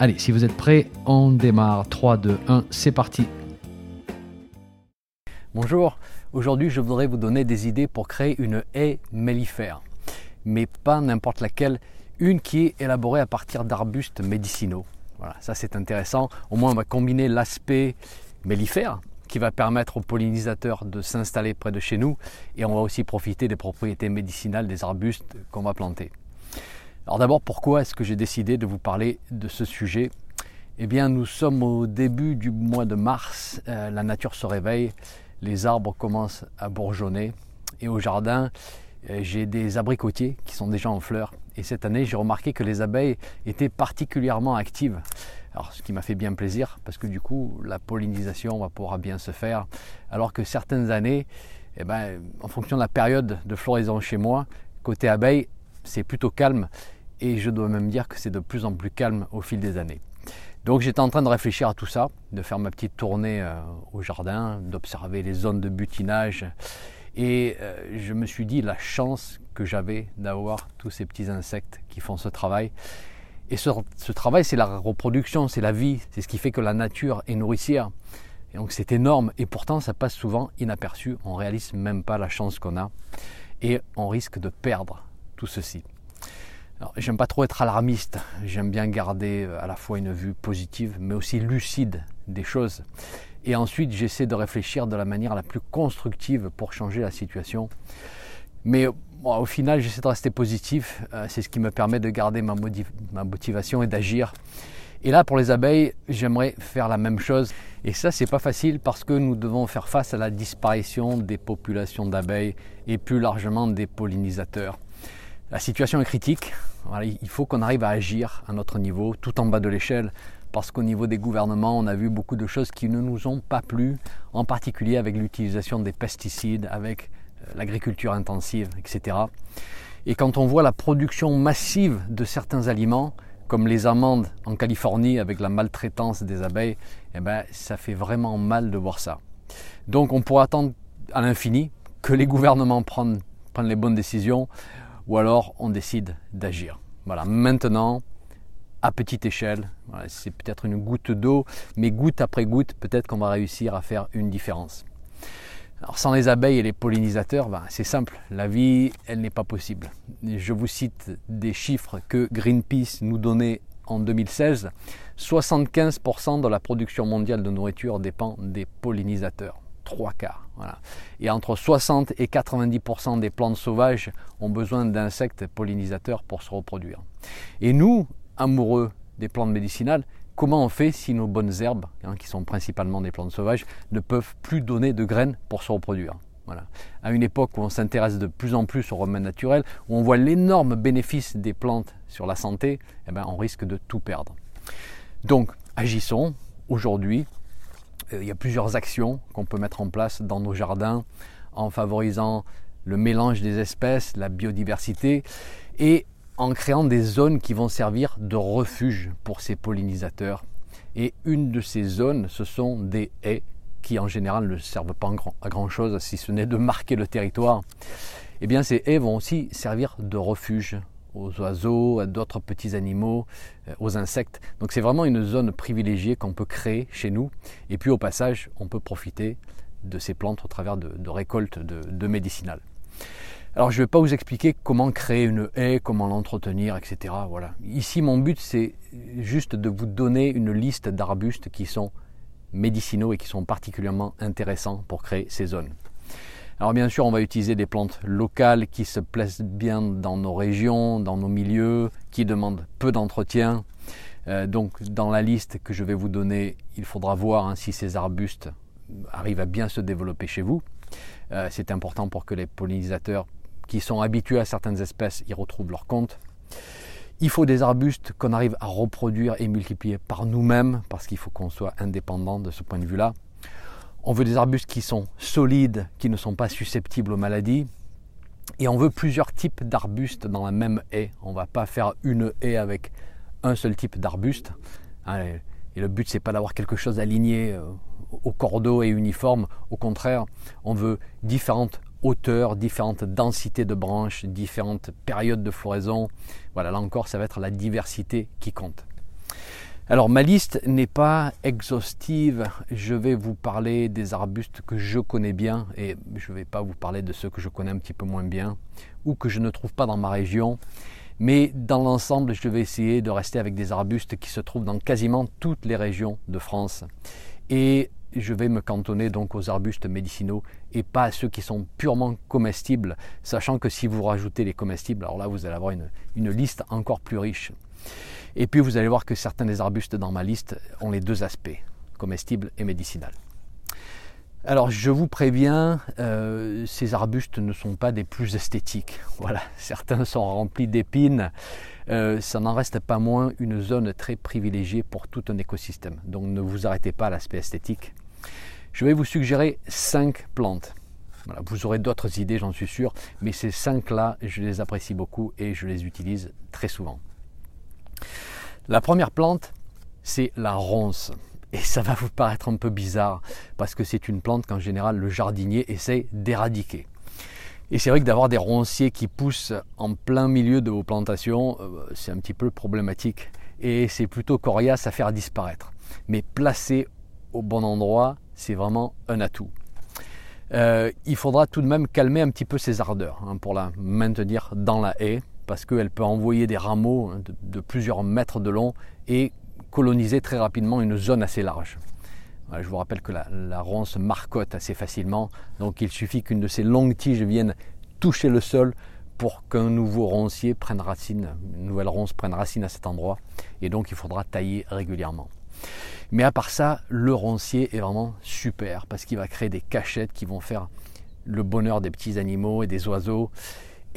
Allez, si vous êtes prêts, on démarre. 3, 2, 1, c'est parti. Bonjour, aujourd'hui je voudrais vous donner des idées pour créer une haie mellifère. Mais pas n'importe laquelle, une qui est élaborée à partir d'arbustes médicinaux. Voilà, ça c'est intéressant. Au moins on va combiner l'aspect mellifère qui va permettre aux pollinisateurs de s'installer près de chez nous et on va aussi profiter des propriétés médicinales des arbustes qu'on va planter. Alors d'abord, pourquoi est-ce que j'ai décidé de vous parler de ce sujet? Eh bien, nous sommes au début du mois de mars, euh, la nature se réveille, les arbres commencent à bourgeonner et au jardin, euh, j'ai des abricotiers qui sont déjà en fleurs. Et cette année, j'ai remarqué que les abeilles étaient particulièrement actives. Alors, ce qui m'a fait bien plaisir, parce que du coup, la pollinisation va pouvoir bien se faire. Alors que certaines années, eh ben, en fonction de la période de floraison chez moi, côté abeilles, c'est plutôt calme et je dois même dire que c'est de plus en plus calme au fil des années. Donc j'étais en train de réfléchir à tout ça, de faire ma petite tournée euh, au jardin, d'observer les zones de butinage. Et euh, je me suis dit la chance que j'avais d'avoir tous ces petits insectes qui font ce travail. Et ce, travail, c'est la reproduction, c'est la vie, c'est ce qui fait que la nature est nourricière. Et donc c'est énorme et pourtant ça passe souvent inaperçu. On réalise même pas la chance qu'on a et on risque de perdre tout ceci. J'aime pas trop être alarmiste, j'aime bien garder euh, à la fois une vue positive mais aussi lucide des choses. Et ensuite j'essaie de réfléchir de la manière la plus constructive pour changer la situation. Mais au final j'essaie de rester positif, euh, c'est ce qui me permet de garder ma, ma motivation et d'agir. Et là pour les abeilles j'aimerais faire la même chose. Et ça c'est pas facile parce que nous devons faire face à la disparition des populations d'abeilles et plus largement des pollinisateurs. La situation est critique. il faut qu'on arrive à agir à notre niveau, tout en bas de l'échelle, parce qu'au niveau des gouvernements, on a vu beaucoup de choses qui ne nous ont pas plu, en particulier avec l'utilisation des pesticides, avec euh, l'agriculture intensive, etc. Et quand on voit la production massive de certains aliments, comme les amandes en Californie avec la maltraitance des abeilles, eh ben, ça fait vraiment mal de voir ça. Donc on pourrait attendre à l'infini que les gouvernements prennent, prennent les bonnes décisions ou alors on décide d'agir. Voilà, maintenant, à petite échelle, c'est peut-être une goutte d'eau, mais goutte après goutte, peut-être qu'on va réussir à faire une différence. Alors sans les abeilles et les pollinisateurs, ben, c'est simple, la vie, elle n'est pas possible. Je vous cite des chiffres que Greenpeace nous donnait en 2016. 75% de la production mondiale de nourriture dépend des pollinisateurs trois quarts. Voilà. Et entre 60 et 90% des plantes sauvages ont besoin d'insectes pollinisateurs pour se reproduire. Et nous, amoureux des plantes médicinales, comment on fait si nos bonnes herbes, hein, qui sont principalement des plantes sauvages, ne peuvent plus donner de graines pour se reproduire voilà. À une époque où on s'intéresse de plus en plus aux remèdes naturels, où on voit l'énorme bénéfice des plantes sur la santé, eh ben, on risque de tout perdre. Donc, agissons aujourd'hui il y a plusieurs actions qu'on peut mettre en place dans nos jardins en favorisant le mélange des espèces, la biodiversité et en créant des zones qui vont servir de refuge pour ces pollinisateurs. Et une de ces zones, ce sont des haies qui en général ne servent pas à grand chose si ce n'est de marquer le territoire. Eh bien ces haies vont aussi servir de refuge aux oiseaux, à d'autres petits animaux, euh, aux insectes. Donc c'est vraiment une zone privilégiée qu'on peut créer chez nous. Et puis au passage, on peut profiter de ces plantes au travers de, récoltes de, de médicinales. Alors je ne vais pas vous expliquer comment créer une haie, comment l'entretenir, etc. Voilà. Ici mon but c'est juste de vous donner une liste d'arbustes qui sont médicinaux et qui sont particulièrement intéressants pour créer ces zones. Alors bien sûr, on va utiliser des plantes locales qui se plaisent bien dans nos régions, dans nos milieux, qui demandent peu d'entretien. Euh, donc dans la liste que je vais vous donner, il faudra voir hein, si ces arbustes arrivent à bien se développer chez vous. Euh, c'est important pour que les pollinisateurs qui sont habitués à certaines espèces y retrouvent leur compte. Il faut des arbustes qu'on arrive à reproduire et multiplier par nous-mêmes, parce qu'il faut qu'on soit indépendant de ce point de vue-là. On veut des arbustes qui sont solides, qui ne sont pas susceptibles aux maladies. Et on veut plusieurs types d'arbustes dans la même haie. On ne va pas faire une haie avec un seul type d'arbuste. Hein, et le but, c'est pas d'avoir quelque chose aligné euh, au cordeau et uniforme. Au contraire, on veut différentes hauteurs, différentes densités de branches, différentes périodes de floraison. Voilà, là encore, ça va être la diversité qui compte. Alors ma liste n'est pas exhaustive, je vais vous parler des arbustes que je connais bien et je ne vais pas vous parler de ceux que je connais un petit peu moins bien ou que je ne trouve pas dans ma région. Mais dans l'ensemble, je vais essayer de rester avec des arbustes qui se trouvent dans quasiment toutes les régions de France. Et je vais me cantonner donc aux arbustes médicinaux et pas à ceux qui sont purement comestibles, sachant que si vous rajoutez les comestibles, alors là vous allez avoir une, une liste encore plus riche. Et puis vous allez voir que certains des arbustes dans ma liste ont les deux aspects, comestibles et médicinal. Alors je vous préviens, euh, ces arbustes ne sont pas des plus esthétiques. Voilà, certains sont remplis d'épines. Euh, ça n'en reste pas moins une zone très privilégiée pour tout un écosystème. Donc ne vous arrêtez pas à l'aspect esthétique. Je vais vous suggérer cinq plantes. vous aurez d'autres idées, j'en suis sûr, mais ces cinq-là, je les apprécie beaucoup et je les utilise très souvent. La première plante, c'est la ronce. Et ça va vous paraître un peu bizarre parce que c'est une plante qu'en général le jardinier essaie d'éradiquer. Et c'est vrai que d'avoir des ronciers qui poussent en plein milieu de vos plantations, euh, c'est un petit peu problématique et c'est plutôt coriace à faire disparaître. Mais placé au bon endroit, c'est vraiment un atout. Euh, il faudra tout de même calmer un petit peu ses ardeurs hein, pour la maintenir dans la haie parce qu'elle peut envoyer des rameaux hein, de, plusieurs mètres de long et coloniser très rapidement une zone assez large. je vous rappelle que la, ronce marcotte assez facilement, donc il suffit qu'une de ces longues tiges vienne toucher le sol pour qu'un nouveau roncier prenne racine, une nouvelle ronce prenne racine à cet endroit, et donc il faudra tailler régulièrement. Mais à part ça, le roncier est vraiment super parce qu'il va créer des cachettes qui vont faire le bonheur des petits animaux et des oiseaux.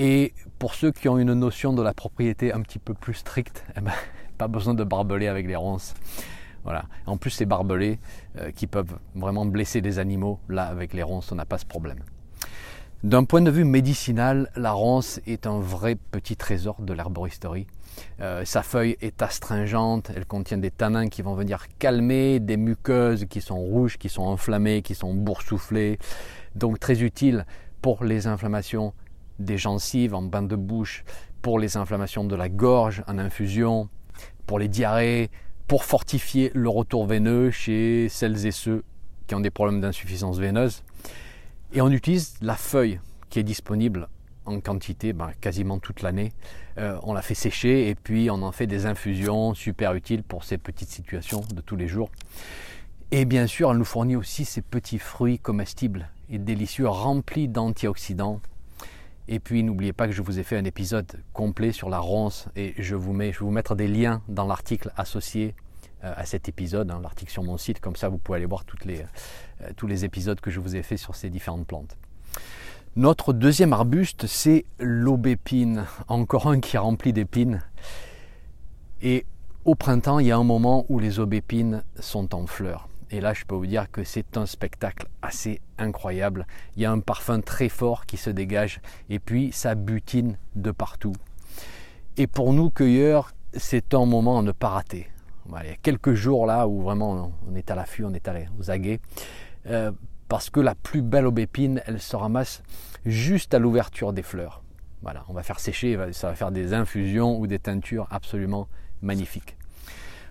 Et pour ceux qui ont une notion de la propriété un petit peu plus stricte, eh ben, pas besoin de barbeler avec les ronces. Voilà. En plus, ces barbelés euh, qui peuvent vraiment blesser des animaux, là, avec les ronces, on n'a pas ce problème. D'un point de vue médicinal, la ronce est un vrai petit trésor de l'herboristerie. Euh, sa feuille est astringente, elle contient des tanins qui vont venir calmer des muqueuses qui sont rouges, qui sont enflammées, qui sont boursouflées. Donc très utile pour les inflammations des gencives en bain de bouche, pour les inflammations de la gorge en infusion, pour les diarrhées, pour fortifier le retour veineux chez celles et ceux qui ont des problèmes d'insuffisance veineuse. Et on utilise la feuille qui est disponible en quantité ben, quasiment toute l'année. Euh, on la fait sécher et puis on en fait des infusions super utiles pour ces petites situations de tous les jours. Et bien sûr, elle nous fournit aussi ces petits fruits comestibles et délicieux remplis d'antioxydants. Et puis n'oubliez pas que je vous ai fait un épisode complet sur la ronce et je vous mets, je vais vous mettre des liens dans l'article associé euh, à cet épisode, hein, l'article sur mon site, comme ça vous pouvez aller voir les, euh, tous les épisodes que je vous ai fait sur ces différentes plantes. Notre deuxième arbuste, c'est l'aubépine, encore un qui est rempli d'épines. Et au printemps, il y a un moment où les aubépines sont en fleurs. Et là, je peux vous dire que c'est un spectacle assez incroyable. Il y a un parfum très fort qui se dégage et puis ça butine de partout. Et pour nous, cueilleurs, c'est un moment à ne pas rater il y a quelques jours là où vraiment on est à l'affût, on est allé aux aguets. Euh, parce que la plus belle aubépine, elle se ramasse juste à l'ouverture des fleurs. Voilà, on va faire sécher, ça va faire des infusions ou des teintures absolument magnifiques.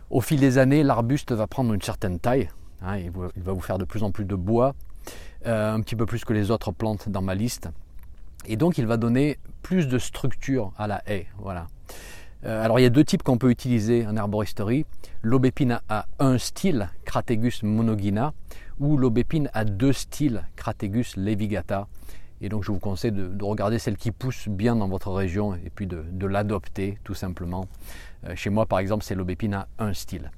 Au fil des années, l'arbuste va prendre une certaine taille. Hein, il, va vous faire de plus en plus de bois, euh, un petit peu plus que les autres plantes dans ma liste. Et donc, il va donner plus de structure à la haie. Voilà. Euh, alors il y a deux types qu'on peut utiliser en herboristerie. L'aubépine a un style, Crategus monogina, ou l'aubépine a deux styles, Crategus levigata. Et donc je vous conseille de, regarder celle qui pousse bien dans votre région et puis de, l'adopter tout simplement. Euh, chez moi par exemple c'est l'aubépine à un style.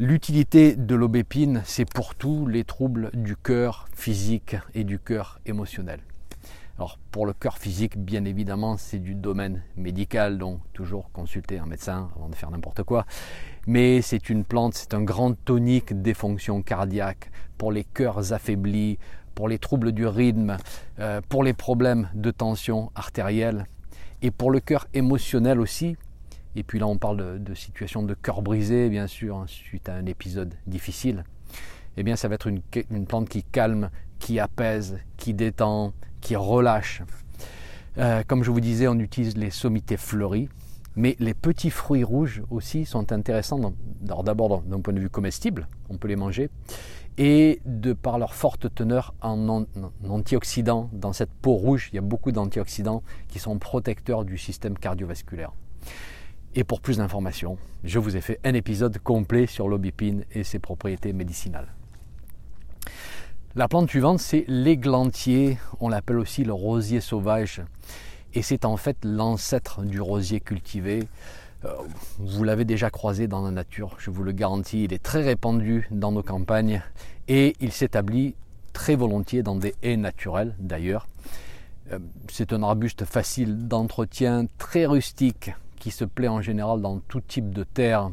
L'utilité de l'aubépine c'est pour tous les troubles du cœur physique et du cœur émotionnel. Alors pour le cœur physique, bien évidemment, c'est du domaine médical, donc toujours consulter un médecin avant de faire n'importe quoi. Mais c'est une plante, c'est un grand tonique des fonctions cardiaques pour les cœurs affaiblis, pour les troubles du rythme, euh, pour les problèmes de tension artérielle et pour le cœur émotionnel aussi. Et puis là, on parle de, situation de cœur brisé, bien sûr, hein, suite à un épisode difficile. Eh bien, ça va être une, une plante qui calme, qui apaise, qui détend, qui relâche. Euh, comme je vous disais, on utilise les sommités fleuries, mais les petits fruits rouges aussi sont intéressants. D'abord d'un point de vue comestible, on peut les manger, et de par leur forte teneur en, antioxydants. Dans cette peau rouge, il y a beaucoup d'antioxydants qui sont protecteurs du système cardiovasculaire. Et pour plus d'informations, je vous ai fait un épisode complet sur l'obipine et ses propriétés médicinales. La plante suivante, c'est l'églantier. On l'appelle aussi le rosier sauvage. Et c'est en fait l'ancêtre du rosier cultivé. Euh, vous l'avez déjà croisé dans la nature, je vous le garantis. Il est très répandu dans nos campagnes et il s'établit très volontiers dans des haies naturelles d'ailleurs. Euh, c'est un arbuste facile d'entretien, très rustique, qui se plaît en général dans tout type de terre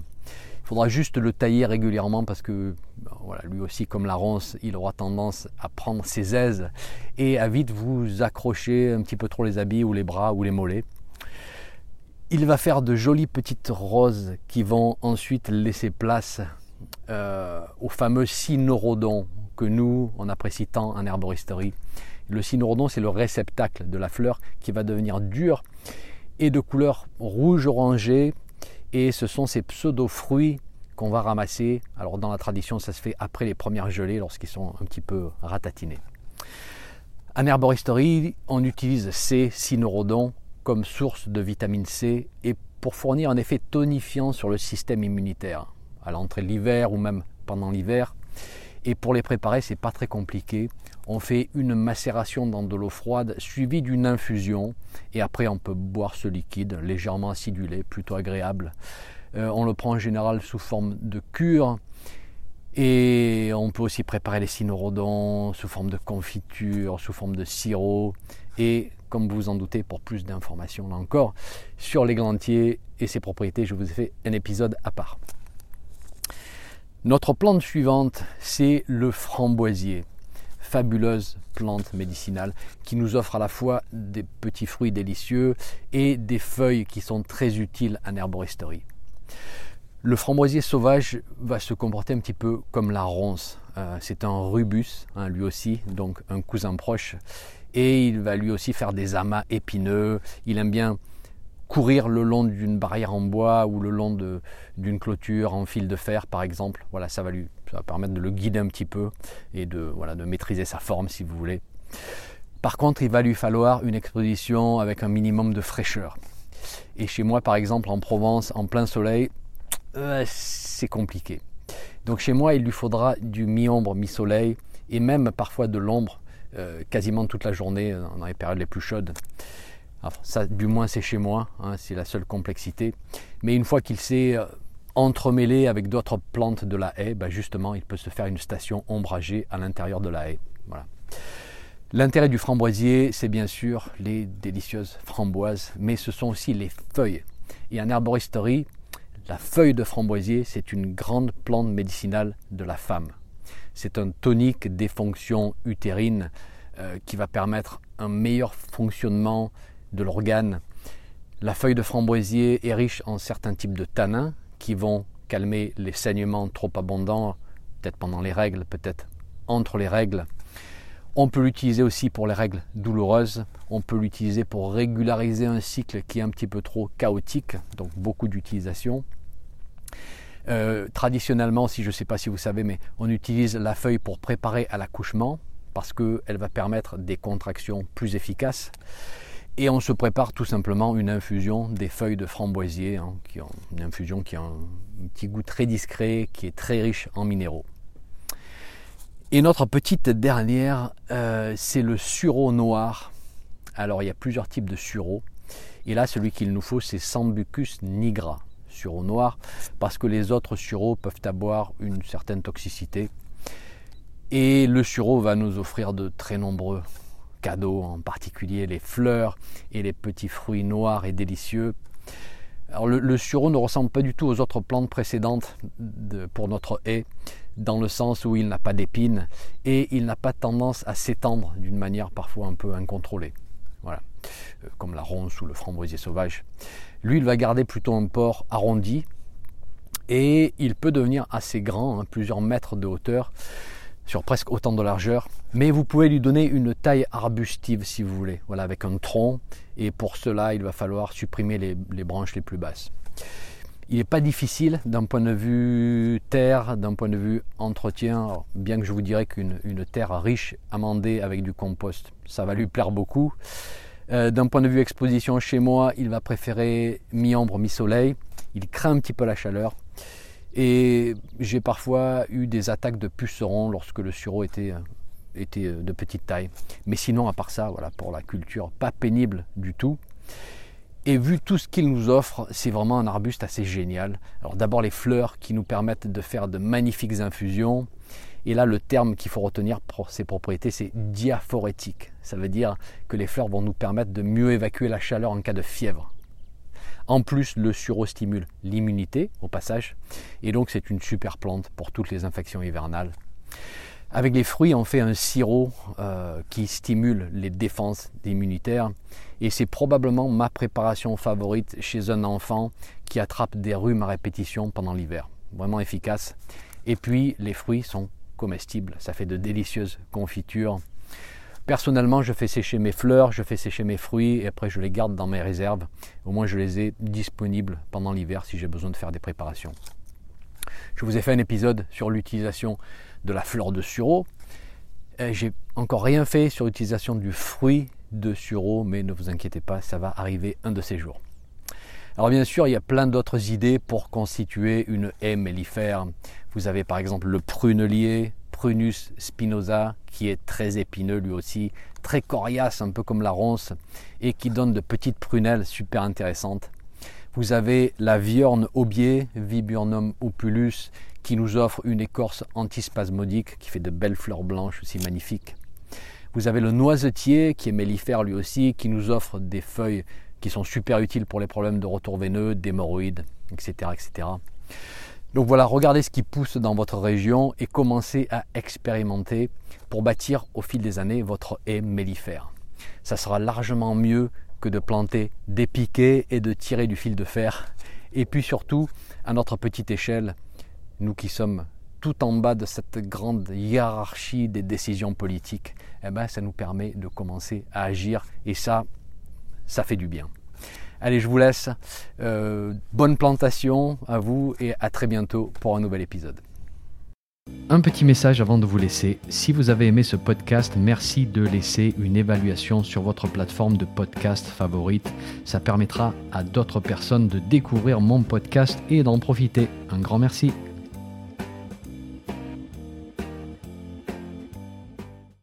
faudra juste le tailler régulièrement parce que voilà, lui aussi, comme la ronce, il aura tendance à prendre ses aises et à vite vous accrocher un petit peu trop les habits ou les bras ou les mollets. Il va faire de jolies petites roses qui vont ensuite laisser place euh, au fameux cynorhodon que nous, on apprécie tant en herboristerie. Le cynorhodon, c'est le réceptacle de la fleur qui va devenir dur et de couleur rouge-orangé et ce sont ces pseudo-fruits qu'on va ramasser. Alors dans la tradition, ça se fait après les premières gelées, lorsqu'ils sont un petit peu ratatinés. En herboristerie, on utilise ces cynorhodons comme source de vitamine C et pour fournir un effet tonifiant sur le système immunitaire à l'entrée de l'hiver ou même pendant l'hiver. Et pour les préparer, c'est pas très compliqué. On fait une macération dans de l'eau froide suivie d'une infusion et après on peut boire ce liquide légèrement acidulé, plutôt agréable. Euh, on le prend en général sous forme de cure et on peut aussi préparer les cynorhodons sous forme de confiture, sous forme de sirop et comme vous vous en doutez pour plus d'informations là encore sur l'églantier et ses propriétés, je vous ai fait un épisode à part. Notre plante suivante, c'est le framboisier. Fabuleuse plante médicinale qui nous offre à la fois des petits fruits délicieux et des feuilles qui sont très utiles en herboristerie. Le framboisier sauvage va se comporter un petit peu comme la ronce. Euh, c'est un rubus, hein, lui aussi, donc un cousin proche. Et il va lui aussi faire des amas épineux. Il aime bien courir le long d'une barrière en bois ou le long d'une clôture en fil de fer par exemple. Voilà, ça va lui permettre de le guider un petit peu et de, voilà, de maîtriser sa forme si vous voulez. Par contre, il va lui falloir une exposition avec un minimum de fraîcheur. Et chez moi, par exemple, en Provence, en plein soleil, euh, c'est compliqué. Donc chez moi, il lui faudra du mi-ombre, mi-soleil, et même parfois de l'ombre, euh, quasiment toute la journée dans les périodes les plus chaudes du moins, c'est chez moi, hein, c'est la seule complexité. Mais une fois qu'il s'est euh, entremêlé avec d'autres plantes de la haie, bah, justement, il peut se faire une station ombragée à l'intérieur de la haie. Voilà. L'intérêt du framboisier, c'est bien sûr les délicieuses framboises, mais ce sont aussi les feuilles. Et en herboristerie, la feuille de framboisier, c'est une grande plante médicinale de la femme. C'est un tonique des fonctions utérines euh, qui va permettre un meilleur fonctionnement de l'organe. La feuille de framboisier est riche en certains types de tanins qui vont calmer les saignements trop abondants, peut-être pendant les règles, peut-être entre les règles. On peut l'utiliser aussi pour les règles douloureuses. On peut l'utiliser pour régulariser un cycle qui est un petit peu trop chaotique, donc beaucoup d'utilisation. Euh, traditionnellement, si je ne sais pas si vous savez, mais on utilise la feuille pour préparer à l'accouchement parce qu'elle va permettre des contractions plus efficaces. Et on se prépare tout simplement une infusion des feuilles de framboisier, hein, qui ont une infusion qui a un petit goût très discret, qui est très riche en minéraux. Et notre petite dernière, euh, c'est le sureau noir. Alors il y a plusieurs types de sureau. Et là, celui qu'il nous faut, c'est Sambucus nigra, sureau noir, parce que les autres sureaux peuvent avoir une certaine toxicité. Et le sureau va nous offrir de très nombreux cadeaux, en particulier les fleurs et les petits fruits noirs et délicieux. Alors le, sureau ne ressemble pas du tout aux autres plantes précédentes pour notre haie, dans le sens où il n'a pas d'épines et il n'a pas tendance à s'étendre d'une manière parfois un peu incontrôlée. Voilà, euh, comme la ronce ou le framboisier sauvage. Lui, il va garder plutôt un port arrondi et il peut devenir assez grand, hein, plusieurs mètres de hauteur sur presque autant de largeur. Mais vous pouvez lui donner une taille arbustive si vous voulez, voilà, avec un tronc. Et pour cela, il va falloir supprimer les, branches les plus basses. Il n'est pas difficile d'un point de vue terre, d'un point de vue entretien, bien que je vous dirais qu'une terre riche, amendée avec du compost, ça va lui plaire beaucoup. Euh, d'un point de vue exposition chez moi, il va préférer mi-ombre, mi-soleil. Il craint un petit peu la chaleur. Et j'ai parfois eu des attaques de pucerons lorsque le sureau était, était de petite taille. Mais sinon, à part ça, voilà, pour la culture, pas pénible du tout. Et vu tout ce qu'il nous offre, c'est vraiment un arbuste assez génial. Alors d'abord les fleurs qui nous permettent de faire de magnifiques infusions. Et là, le terme qu'il faut retenir pour ses propriétés, c'est diaphorétique. Ça veut dire que les fleurs vont nous permettre de mieux évacuer la chaleur en cas de fièvre. En plus, le sureau stimule l'immunité au passage, et donc c'est une super plante pour toutes les infections hivernales. Avec les fruits, on fait un sirop euh, qui stimule les défenses immunitaires, et c'est probablement ma préparation favorite chez un enfant qui attrape des rhumes à répétition pendant l'hiver. Vraiment efficace. Et puis, les fruits sont comestibles, ça fait de délicieuses confitures Personnellement, je fais sécher mes fleurs, je fais sécher mes fruits et après je les garde dans mes réserves. Au moins, je les ai disponibles pendant l'hiver si j'ai besoin de faire des préparations. Je vous ai fait un épisode sur l'utilisation de la fleur de sureau. J'ai encore rien fait sur l'utilisation du fruit de sureau, mais ne vous inquiétez pas, ça va arriver un de ces jours. Alors bien sûr, il y a plein d'autres idées pour constituer une haie mellifère. Vous avez par exemple le prunelier, Prunus spinosa, qui est très épineux lui aussi, très coriace, un peu comme la ronce, et qui donne de petites prunelles super intéressantes. Vous avez la viorne aubier, Viburnum opulus, qui nous offre une écorce antispasmodique, qui fait de belles fleurs blanches aussi magnifiques. Vous avez le noisetier, qui est mellifère lui aussi, qui nous offre des feuilles qui sont super utiles pour les problèmes de retour veineux, d'hémorroïdes, etc., etc. Donc voilà, regardez ce qui pousse dans votre région et commencez à expérimenter pour bâtir au fil des années votre haie mellifère. Ça sera largement mieux que de planter des piquets et de tirer du fil de fer. Et puis surtout, à notre petite échelle, nous qui sommes tout en bas de cette grande hiérarchie des décisions politiques, eh ben, ça nous permet de commencer à agir et ça, ça fait du bien. Allez, je vous laisse. Euh, bonne plantation à vous et à très bientôt pour un nouvel épisode. Un petit message avant de vous laisser. Si vous avez aimé ce podcast, merci de laisser une évaluation sur votre plateforme de podcast favorite. Ça permettra à d'autres personnes de découvrir mon podcast et d'en profiter. Un grand merci.